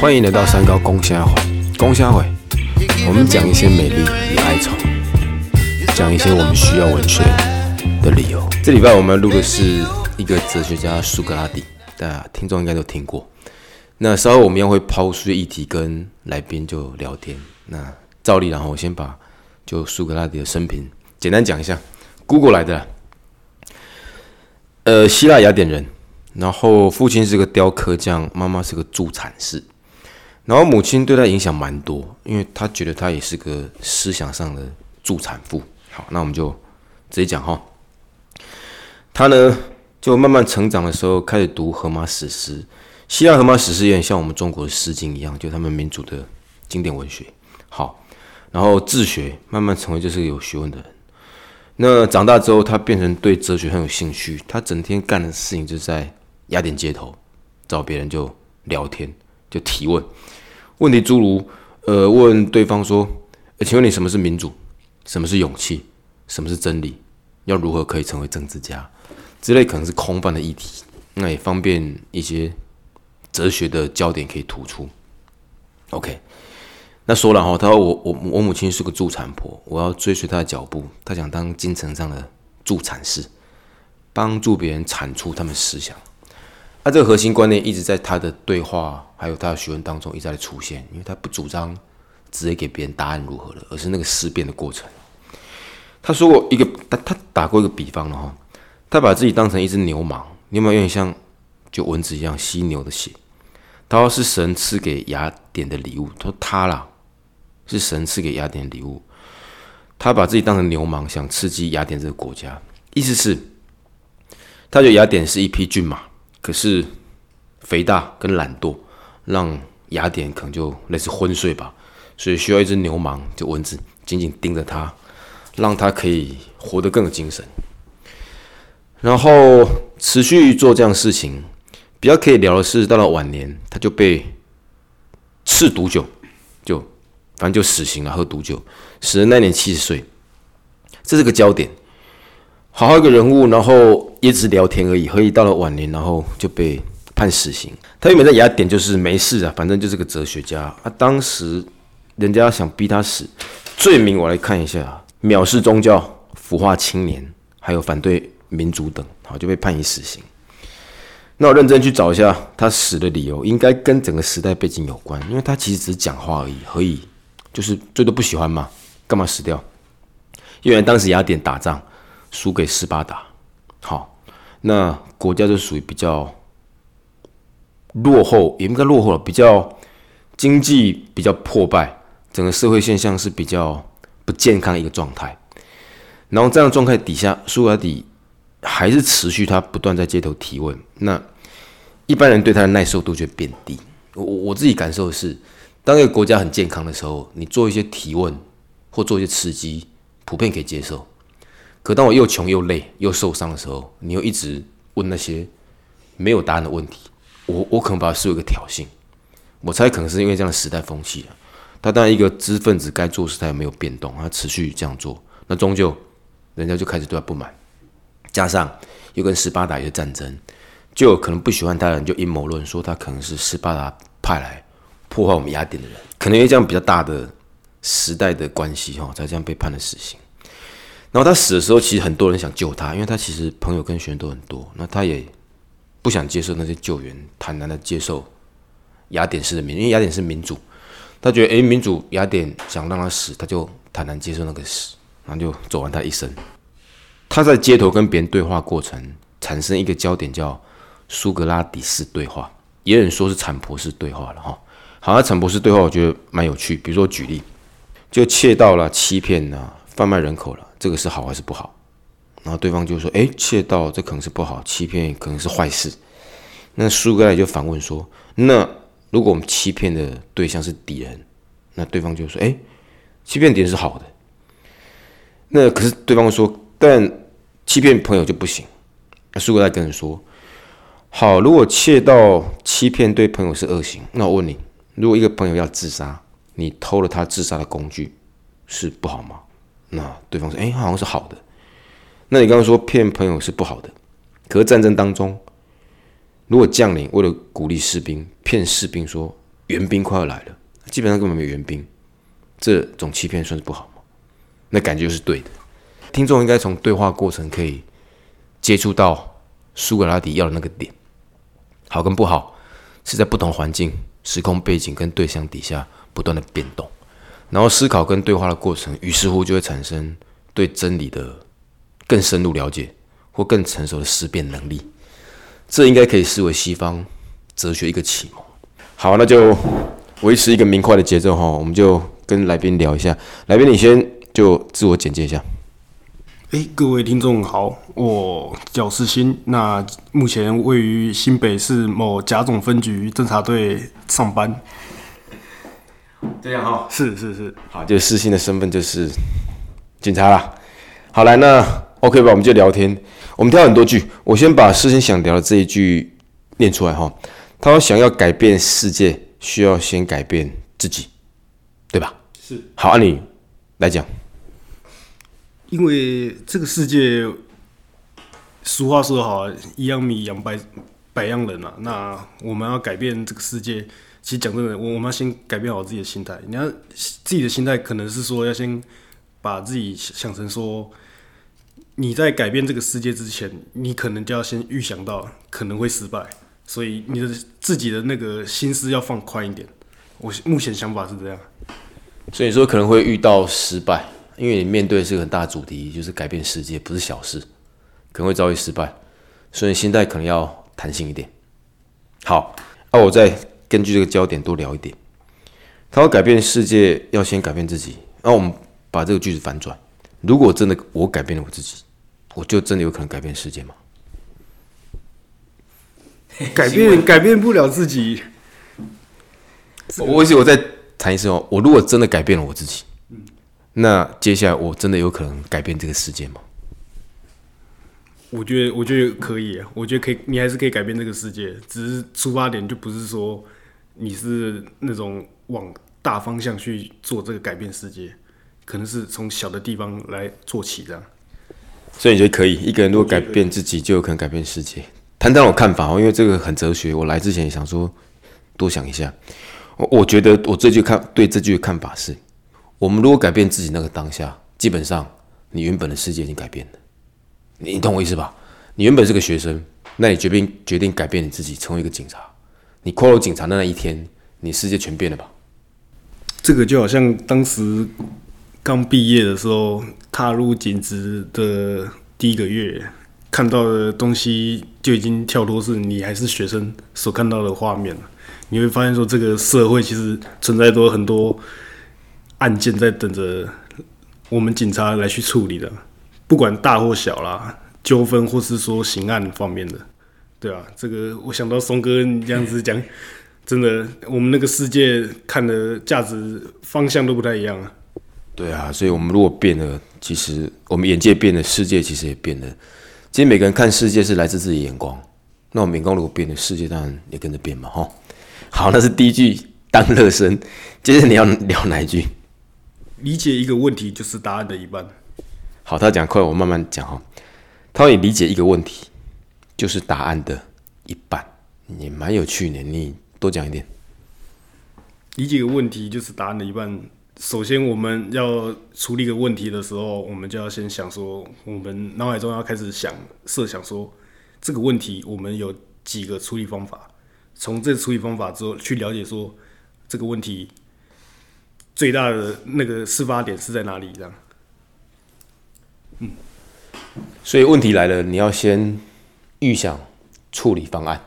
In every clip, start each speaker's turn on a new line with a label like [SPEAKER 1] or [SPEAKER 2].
[SPEAKER 1] 欢迎来到三高公虾会，公虾会，我们讲一些美丽与哀愁，讲一些我们需要文学的理由。这礼拜我们录的是一个哲学家苏格拉底，大家听众应该都听过。那稍后我们要会抛出议题，跟来宾就聊天。那照例，然后我先把就苏格拉底的生平简单讲一下。Google 来的，呃，希腊雅典人，然后父亲是个雕刻匠，妈妈是个助产士，然后母亲对他影响蛮多，因为他觉得他也是个思想上的助产妇。好，那我们就直接讲哈。他呢，就慢慢成长的时候，开始读荷马史诗。希腊荷马史诗有点像我们中国的诗经一样，就他们民族的经典文学。好，然后自学，慢慢成为就是有学问的人。那长大之后，他变成对哲学很有兴趣。他整天干的事情就是在雅典街头找别人就聊天，就提问。问题诸如，呃，问对方说：“请问你什么是民主？什么是勇气？什么是真理？要如何可以成为政治家？”之类可能是空泛的议题，那也方便一些哲学的焦点可以突出。OK。那说了哈，他说我我我母亲是个助产婆，我要追随她的脚步。她想当京城上的助产士，帮助别人产出他们思想。他这个核心观念一直在他的对话还有他的学问当中一再的出现，因为他不主张直接给别人答案如何了，而是那个思辨的过程。他说过一个，他他打过一个比方了哈，他把自己当成一只牛蟒，牛蟒有点像就蚊子一样吸牛的血。他说是神赐给雅典的礼物，他说他啦。是神赐给雅典礼物，他把自己当成牛虻，想刺激雅典这个国家。意思是，他觉得雅典是一匹骏马，可是肥大跟懒惰，让雅典可能就类似昏睡吧，所以需要一只牛虻，就蚊子紧紧盯着他，让他可以活得更有精神。然后持续做这样事情，比较可以聊的是，到了晚年，他就被赐毒酒。就反正就死刑了，喝毒酒，死人那年七十岁，这是个焦点。好好一个人物，然后一直聊天而已，何以到了晚年，然后就被判死刑？他原本在雅典就是没事啊，反正就是个哲学家啊。当时人家想逼他死，罪名我来看一下：藐视宗教、腐化青年，还有反对民主等，好就被判以死刑。那我认真去找一下他死的理由，应该跟整个时代背景有关，因为他其实只是讲话而已，何以？就是最多不喜欢嘛，干嘛死掉？因为当时雅典打仗输给斯巴达，好，那国家就属于比较落后，也不该落后了，比较经济比较破败，整个社会现象是比较不健康一个状态。然后这样状态底下，苏格拉底还是持续他不断在街头提问，那一般人对他的耐受度就变低。我我自己感受的是。当一个国家很健康的时候，你做一些提问或做一些刺激，普遍可以接受。可当我又穷又累又受伤的时候，你又一直问那些没有答案的问题，我我可能把它视为一个挑衅。我猜可能是因为这样的时代风气啊。他当然一个知识分子该做事，他也没有变动，他持续这样做，那终究人家就开始对他不满。加上又跟斯巴达有战争，就可能不喜欢他的人就阴谋论说他可能是斯巴达派来。破坏我们雅典的人，可能因为这样比较大的时代的关系哈，才这样被判了死刑。然后他死的时候，其实很多人想救他，因为他其实朋友跟学员都很多。那他也不想接受那些救援，坦然的接受雅典式的民，因为雅典是民主，他觉得诶，民主雅典想让他死，他就坦然接受那个死，然后就走完他一生。他在街头跟别人对话过程，产生一个焦点叫苏格拉底式对话，也有人说是产婆式对话了哈。好，那陈博士对话我觉得蛮有趣。比如说举例，就窃盗了、欺骗了、贩卖人口了，这个是好还是不好？然后对方就说：“哎，窃盗这可能是不好，欺骗可能是坏事。”那苏格拉就反问说：“那如果我们欺骗的对象是敌人，那对方就说：‘哎，欺骗敌人是好的。’那可是对方说：‘但欺骗朋友就不行。’那苏格拉跟人说：‘好，如果窃盗、欺骗对朋友是恶行，那我问你。’如果一个朋友要自杀，你偷了他自杀的工具，是不好吗？那对方说：“哎，好像是好的。”那你刚刚说骗朋友是不好的，可是战争当中，如果将领为了鼓励士兵，骗士兵说援兵快要来了，基本上根本没有援兵，这种欺骗算是不好吗？那感觉就是对的。听众应该从对话过程可以接触到苏格拉底要的那个点，好跟不好是在不同环境、时空背景跟对象底下不断的变动，然后思考跟对话的过程，于是乎就会产生对真理的更深入了解或更成熟的思辨能力。这应该可以视为西方哲学一个启蒙。好，那就维持一个明快的节奏哈，我们就跟来宾聊一下。来宾，你先就自我简介一下。
[SPEAKER 2] 哎，各位听众好，我叫世新，那目前位于新北市某甲种分局侦查队上班。
[SPEAKER 1] 这样哈，
[SPEAKER 2] 是是是，
[SPEAKER 1] 好，就世新的身份就是警察啦。好，来，那 OK 吧，我们就聊天。我们挑很多句，我先把世新想聊的这一句念出来哈。他说：“想要改变世界，需要先改变自己，对吧？”
[SPEAKER 2] 是。
[SPEAKER 1] 好，按你来讲。
[SPEAKER 2] 因为这个世界，俗话说好，一样米养百百样人啊。那我们要改变这个世界，其实讲真的，我我们要先改变好自己的心态。你要自己的心态，可能是说要先把自己想成说，你在改变这个世界之前，你可能就要先预想到可能会失败，所以你的自己的那个心思要放宽一点。我目前想法是这样。
[SPEAKER 1] 所以说可能会遇到失败。因为你面对的是个很大主题，就是改变世界，不是小事，可能会遭遇失败，所以心态可能要弹性一点。好，那我再根据这个焦点多聊一点。他要改变世界，要先改变自己。那我们把这个句子反转：如果真的我改变了我自己，我就真的有可能改变世界吗？
[SPEAKER 2] 改变改变不了自己。
[SPEAKER 1] 我我我再谈一次哦，我如果真的改变了我自己。那接下来我真的有可能改变这个世界吗？
[SPEAKER 2] 我觉得，我觉得可以。我觉得可以，你还是可以改变这个世界，只是出发点就不是说你是那种往大方向去做这个改变世界，可能是从小的地方来做起这样。
[SPEAKER 1] 所以你觉得可以？一个人如果改变自己，就有可能改变世界。谈谈我看法哦，因为这个很哲学。我来之前也想说多想一下。我我觉得我这句看对这句看法是。我们如果改变自己那个当下，基本上你原本的世界已经改变了。你懂我意思吧？你原本是个学生，那你决定决定改变你自己，成为一个警察。你跨入警察的那一天，你世界全变了吧？
[SPEAKER 2] 这个就好像当时刚毕业的时候，踏入警职的第一个月，看到的东西就已经跳脱是你还是学生所看到的画面了。你会发现说，这个社会其实存在着很多。案件在等着我们警察来去处理的，不管大或小啦，纠纷或是说刑案方面的，对啊，这个我想到松哥你这样子讲，真的，我们那个世界看的价值方向都不太一样啊。
[SPEAKER 1] 对啊，所以我们如果变了，其实我们眼界变了，世界其实也变了。其实每个人看世界是来自自己眼光，那我们眼光如果变了，世界当然也跟着变嘛，哈。好，那是第一句当热身，接着你要聊哪一句？
[SPEAKER 2] 理解一个问题就是答案的一半。
[SPEAKER 1] 好，他讲快，我慢慢讲哈。他说：“你理解一个问题就是答案的一半。”也蛮有趣的，你多讲一点。
[SPEAKER 2] 理解个问题就是答案的一半。首先，我们要处理一个问题的时候，我们就要先想说，我们脑海中要开始想设想说，这个问题我们有几个处理方法。从这处理方法之后，去了解说这个问题。最大的那个事发点是在哪里？这样，
[SPEAKER 1] 嗯，所以问题来了，你要先预想处理方案。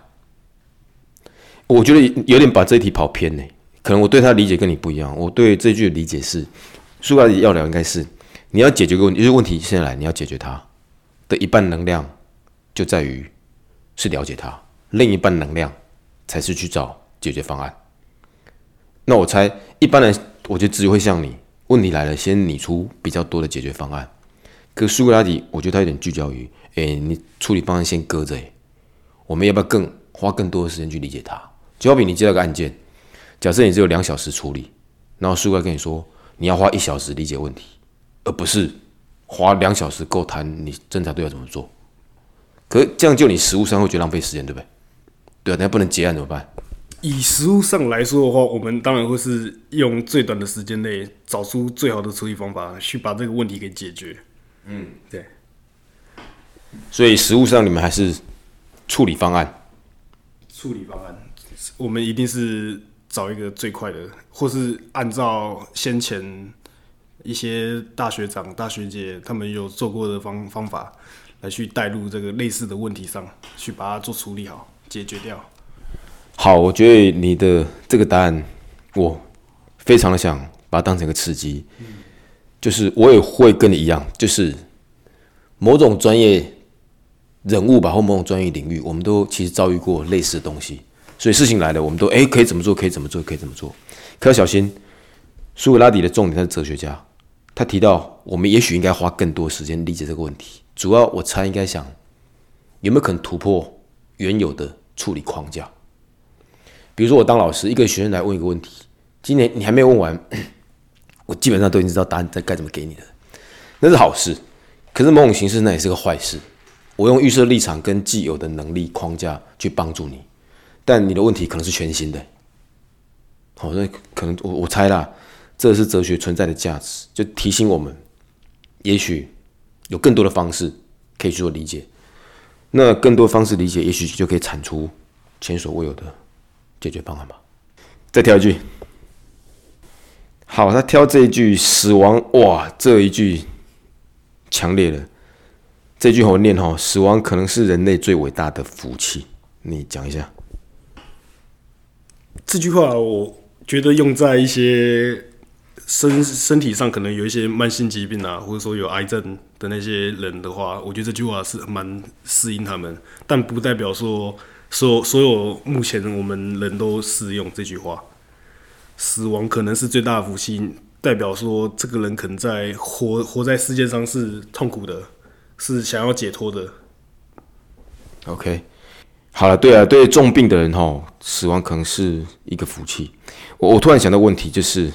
[SPEAKER 1] 我觉得有点把这一题跑偏呢，可能我对他的理解跟你不一样。我对这句的理解是，苏格拉底要聊应该是你要解决个问题，就是问题现在来，你要解决它的一半能量就在于是了解它，另一半能量才是去找解决方案。那我猜一般人。我觉得只会像你，问题来了，先拟出比较多的解决方案。可苏格拉底，我觉得他有点聚焦于，哎，你处理方案先搁着，哎，我们要不要更花更多的时间去理解它？就好比你接到个案件，假设你只有两小时处理，然后苏格拉跟你说，你要花一小时理解问题，而不是花两小时够谈你侦查队要怎么做。可这样就你实务上会觉得浪费时间，对不对？对啊，那不能结案怎么办？
[SPEAKER 2] 以实物上来说的话，我们当然会是用最短的时间内找出最好的处理方法，去把这个问题给解决。嗯，对。
[SPEAKER 1] 所以实物上你们还是处理方案。
[SPEAKER 2] 处理方案，我们一定是找一个最快的，或是按照先前一些大学长、大学姐他们有做过的方方法来去带入这个类似的问题上去，把它做处理好、解决掉。
[SPEAKER 1] 好，我觉得你的这个答案，我非常的想把它当成一个刺激，就是我也会跟你一样，就是某种专业人物吧，或某种专业领域，我们都其实遭遇过类似的东西，所以事情来了，我们都哎可以怎么做，可以怎么做，可以怎么做，可要小心。苏格拉底的重点他是哲学家，他提到我们也许应该花更多时间理解这个问题，主要我猜应该想有没有可能突破原有的处理框架。比如说，我当老师，一个学生来问一个问题，今年你还没有问完，我基本上都已经知道答案在该怎么给你的，那是好事。可是某种形式，那也是个坏事。我用预设立场跟既有的能力框架去帮助你，但你的问题可能是全新的。好，那可能我我猜啦，这是哲学存在的价值，就提醒我们，也许有更多的方式可以去做理解。那更多方式理解，也许就可以产出前所未有的。解决方案吧。再挑一句，好，他挑这一句“死亡”，哇，这一句强烈了。这句我念哈，死亡可能是人类最伟大的福气。你讲一下。
[SPEAKER 2] 这句话，我觉得用在一些身身体上可能有一些慢性疾病啊，或者说有癌症的那些人的话，我觉得这句话是蛮适应他们，但不代表说。所所有目前我们人都适用这句话，死亡可能是最大的福气，代表说这个人可能在活活在世界上是痛苦的，是想要解脱的。
[SPEAKER 1] OK，好了，对啊，对重病的人哈，死亡可能是一个福气。我我突然想到问题，就是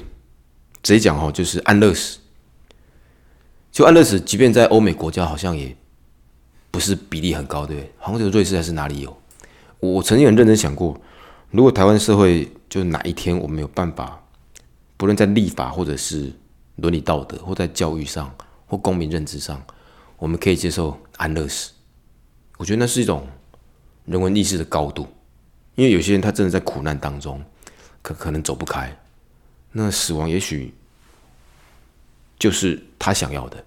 [SPEAKER 1] 直接讲哈，就是安乐死。就安乐死，即便在欧美国家，好像也不是比例很高，对？好像有瑞士还是哪里有？我曾经很认真想过，如果台湾社会就哪一天我们有办法，不论在立法或者是伦理道德，或在教育上或公民认知上，我们可以接受安乐死，我觉得那是一种人文意识的高度。因为有些人他真的在苦难当中，可可能走不开，那死亡也许就是他想要的。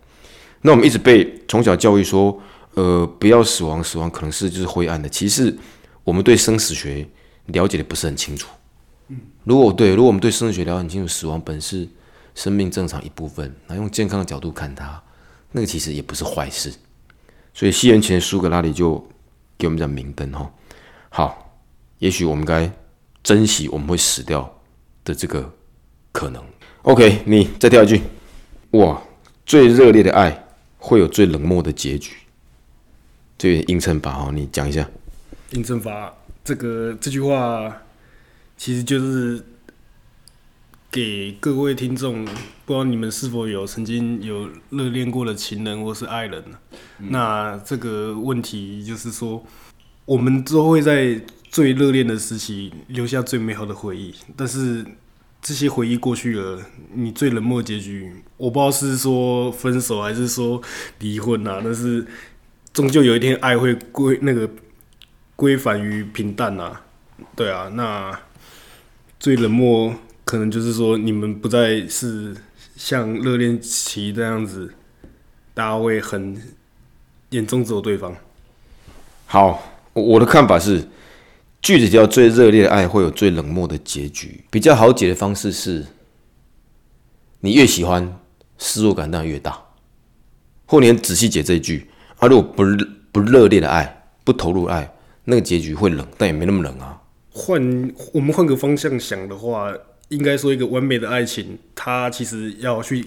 [SPEAKER 1] 那我们一直被从小教育说，呃，不要死亡，死亡可能是就是灰暗的。其实。我们对生死学了解的不是很清楚。如果对，如果我们对生死学了解很清楚，死亡本是生命正常一部分，那用健康的角度看它，那个其实也不是坏事。所以西元前苏格拉底就给我们讲明灯哈。好，也许我们该珍惜我们会死掉的这个可能。OK，你再跳一句。哇，最热烈的爱会有最冷漠的结局。这个映衬法哈，你讲一下。
[SPEAKER 2] 印证法这个这句话，其实就是给各位听众，不知道你们是否有曾经有热恋过的情人或是爱人那这个问题就是说，我们都会在最热恋的时期留下最美好的回忆，但是这些回忆过去了，你最冷漠结局，我不知道是说分手还是说离婚啊，但是终究有一天爱会归那个。归返于平淡呐，对啊，那最冷漠可能就是说你们不再是像热恋期这样子，大家会很眼中只有对方。
[SPEAKER 1] 好，我的看法是，句子叫最热烈的爱会有最冷漠的结局。比较好解的方式是，你越喜欢，失落感当然越大。后年仔细解这一句，啊，如果不不热烈的爱，不投入爱。那个结局会冷，但也没那么冷啊。
[SPEAKER 2] 换我们换个方向想的话，应该说一个完美的爱情，它其实要去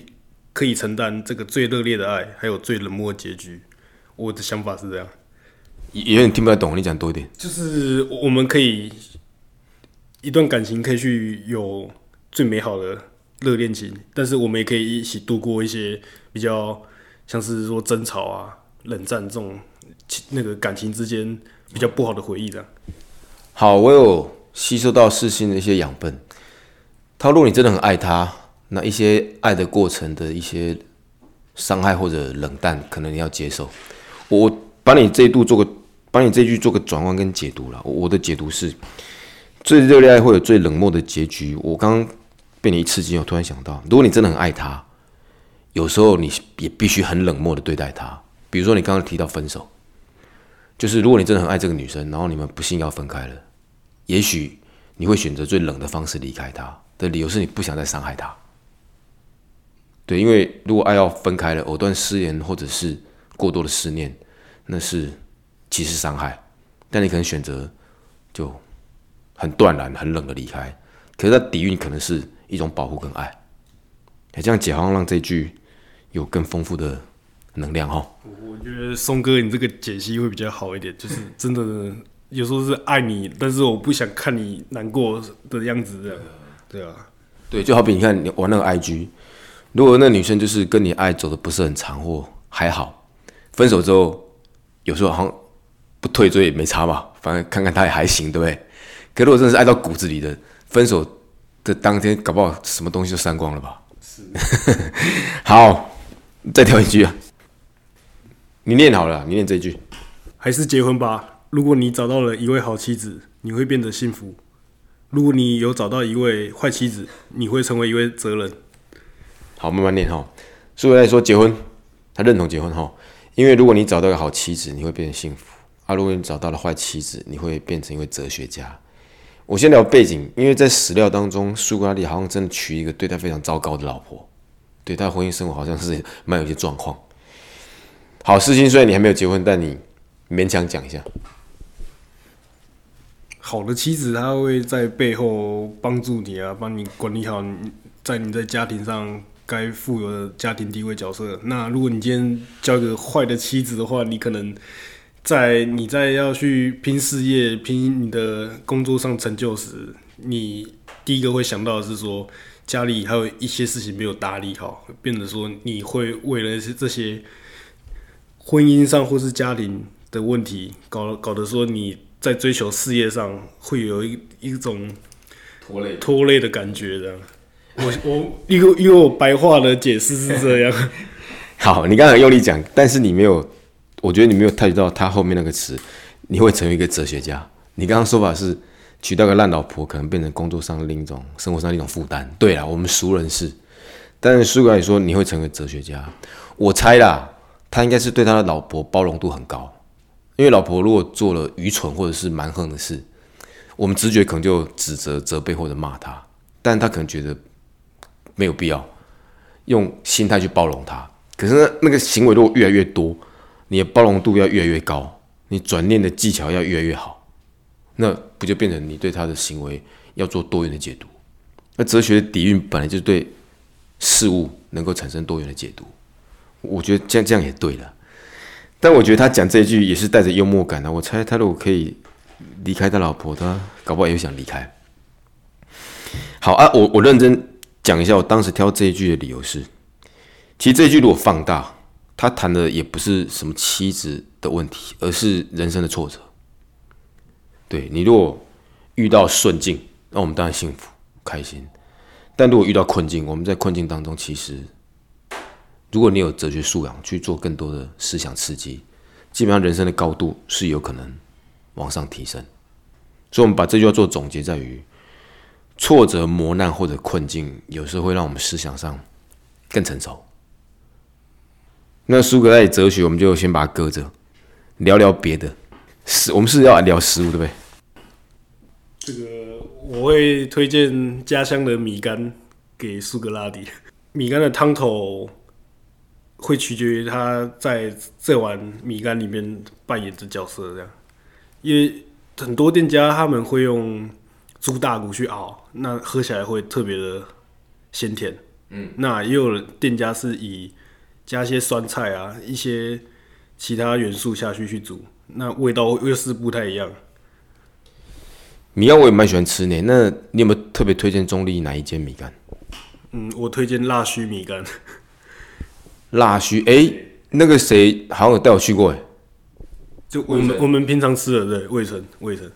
[SPEAKER 2] 可以承担这个最热烈的爱，还有最冷漠的结局。我的想法是这样。
[SPEAKER 1] 有点听不太懂，你讲多一点。
[SPEAKER 2] 就是我们可以一段感情可以去有最美好的热恋情，但是我们也可以一起度过一些比较像是说争吵啊、冷战这种那个感情之间。比较不好的回忆的。
[SPEAKER 1] 好。好，我有吸收到世新的一些养分。他如果你真的很爱他，那一些爱的过程的一些伤害或者冷淡，可能你要接受。我把你这一度做个，把你这句做个转换跟解读了。我的解读是，最热烈爱会有最冷漠的结局。我刚刚被你一刺激，我突然想到，如果你真的很爱他，有时候你也必须很冷漠的对待他。比如说你刚刚提到分手，就是如果你真的很爱这个女生，然后你们不幸要分开了，也许你会选择最冷的方式离开她的理由是你不想再伤害他。对，因为如果爱要分开了，藕断丝连或者是过多的思念，那是其实伤害。但你可能选择就很断然、很冷的离开，可是它底蕴可能是一种保护跟爱。哎，这样解放让这句有更丰富的能量哈。
[SPEAKER 2] 我觉得松哥你这个解析会比较好一点，就是真的有时候是爱你，但是我不想看你难过的样子，这样。对啊，
[SPEAKER 1] 对，就好比你看你玩那个 IG。如果那女生就是跟你爱走的不是很长或还好，分手之后有时候好像不退追也没差吧，反正看看她也还行，对不对？可如果真的是爱到骨子里的，分手的当天搞不好什么东西就删光了吧？是。好，再挑一句啊，你念好了，你念这句，
[SPEAKER 2] 还是结婚吧。如果你找到了一位好妻子，你会变得幸福；如果你有找到一位坏妻子，你会成为一位责任。
[SPEAKER 1] 好，慢慢念哈。苏格拉底说结婚，他认同结婚哈，因为如果你找到一个好妻子，你会变得幸福；啊，如果你找到了坏妻子，你会变成一位哲学家。我先聊背景，因为在史料当中，苏格拉底好像真的娶一个对他非常糟糕的老婆，对他的婚姻生活好像是蛮有些状况。好，事情虽然你还没有结婚，但你勉强讲一下。
[SPEAKER 2] 好的妻子，她会在背后帮助你啊，帮你管理好你在你在家庭上。该负有的家庭地位角色。那如果你今天交一个坏的妻子的话，你可能在你在要去拼事业、拼你的工作上成就时，你第一个会想到的是说家里还有一些事情没有打理好，变得说你会为了这些婚姻上或是家庭的问题，搞搞得说你在追求事业上会有一一种
[SPEAKER 1] 拖累
[SPEAKER 2] 拖累的感觉的。我我因为因为我白话的解释是这样，
[SPEAKER 1] 好，你刚才用力讲，但是你没有，我觉得你没有太到他后面那个词，你会成为一个哲学家。你刚刚说法是娶到个烂老婆，可能变成工作上另一种、生活上一种负担。对了，我们熟人是，但是苏格拉底说你会成为哲学家，我猜啦，他应该是对他的老婆包容度很高，因为老婆如果做了愚蠢或者是蛮横的事，我们直觉可能就指责、责备或者骂他，但他可能觉得。没有必要用心态去包容他，可是呢，那个行为如果越来越多，你的包容度要越来越高，你转念的技巧要越来越好，那不就变成你对他的行为要做多元的解读？那哲学底蕴本来就对事物能够产生多元的解读，我觉得这样这样也对了。但我觉得他讲这一句也是带着幽默感的。我猜他如果可以离开他老婆，他搞不好也想离开。好啊，我我认真。讲一下我当时挑这一句的理由是，其实这一句如果放大，他谈的也不是什么妻子的问题，而是人生的挫折。对你如果遇到顺境，那我们当然幸福开心；但如果遇到困境，我们在困境当中，其实如果你有哲学素养，去做更多的思想刺激，基本上人生的高度是有可能往上提升。所以，我们把这句话做总结，在于。挫折、磨难或者困境，有时候会让我们思想上更成熟。那苏格拉底哲学，我们就先把它搁着，聊聊别的。食，我们是要聊食物，对不对？
[SPEAKER 2] 这个我会推荐家乡的米干给苏格拉底。米干的汤头会取决于他在这碗米干里面扮演的角色，这样。因为很多店家他们会用。猪大骨去熬，那喝起来会特别的鲜甜。嗯，那也有店家是以加些酸菜啊，一些其他元素下去去煮，那味道又是不太一样。
[SPEAKER 1] 米干我也蛮喜欢吃呢，那你有没有特别推荐中立哪一间米干？
[SPEAKER 2] 嗯，我推荐辣须米干。
[SPEAKER 1] 辣须，哎，那个谁好像有带我去过，哎，
[SPEAKER 2] 就我们我们平常吃的对，魏晨魏晨。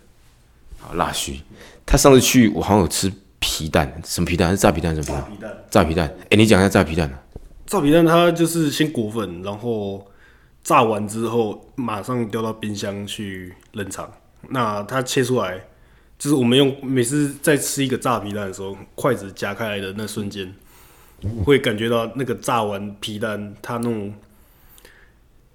[SPEAKER 1] 好腊须。他上次去，我好像有吃皮蛋，什么皮蛋？是炸皮蛋？什么皮蛋？
[SPEAKER 2] 皮蛋，
[SPEAKER 1] 炸皮蛋。哎、你讲一下炸皮蛋。
[SPEAKER 2] 炸皮蛋它就是先裹粉，然后炸完之后马上丢到冰箱去冷藏。那它切出来，就是我们用每次在吃一个炸皮蛋的时候，筷子夹开来的那瞬间，会感觉到那个炸完皮蛋它那种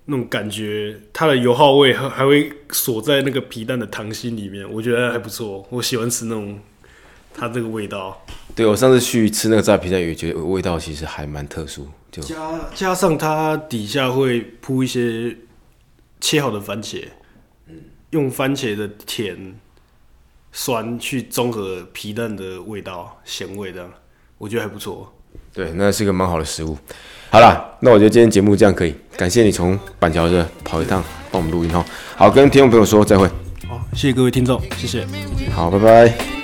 [SPEAKER 2] 那种感觉，它的油耗味还还会锁在那个皮蛋的糖心里面，我觉得还不错。我喜欢吃那种它这个味道。
[SPEAKER 1] 对我上次去吃那个炸皮蛋，也觉得味道其实还蛮特殊。就
[SPEAKER 2] 加加上它底下会铺一些切好的番茄，用番茄的甜酸去综合皮蛋的味道咸味，这样我觉得还不错。
[SPEAKER 1] 对，那是个蛮好的食物。好了，那我觉得今天节目这样可以，感谢你从板桥这跑一趟帮我们录音哈。好，跟听众朋友说再会。
[SPEAKER 2] 好，谢谢各位听众，谢谢。
[SPEAKER 1] 好，拜拜。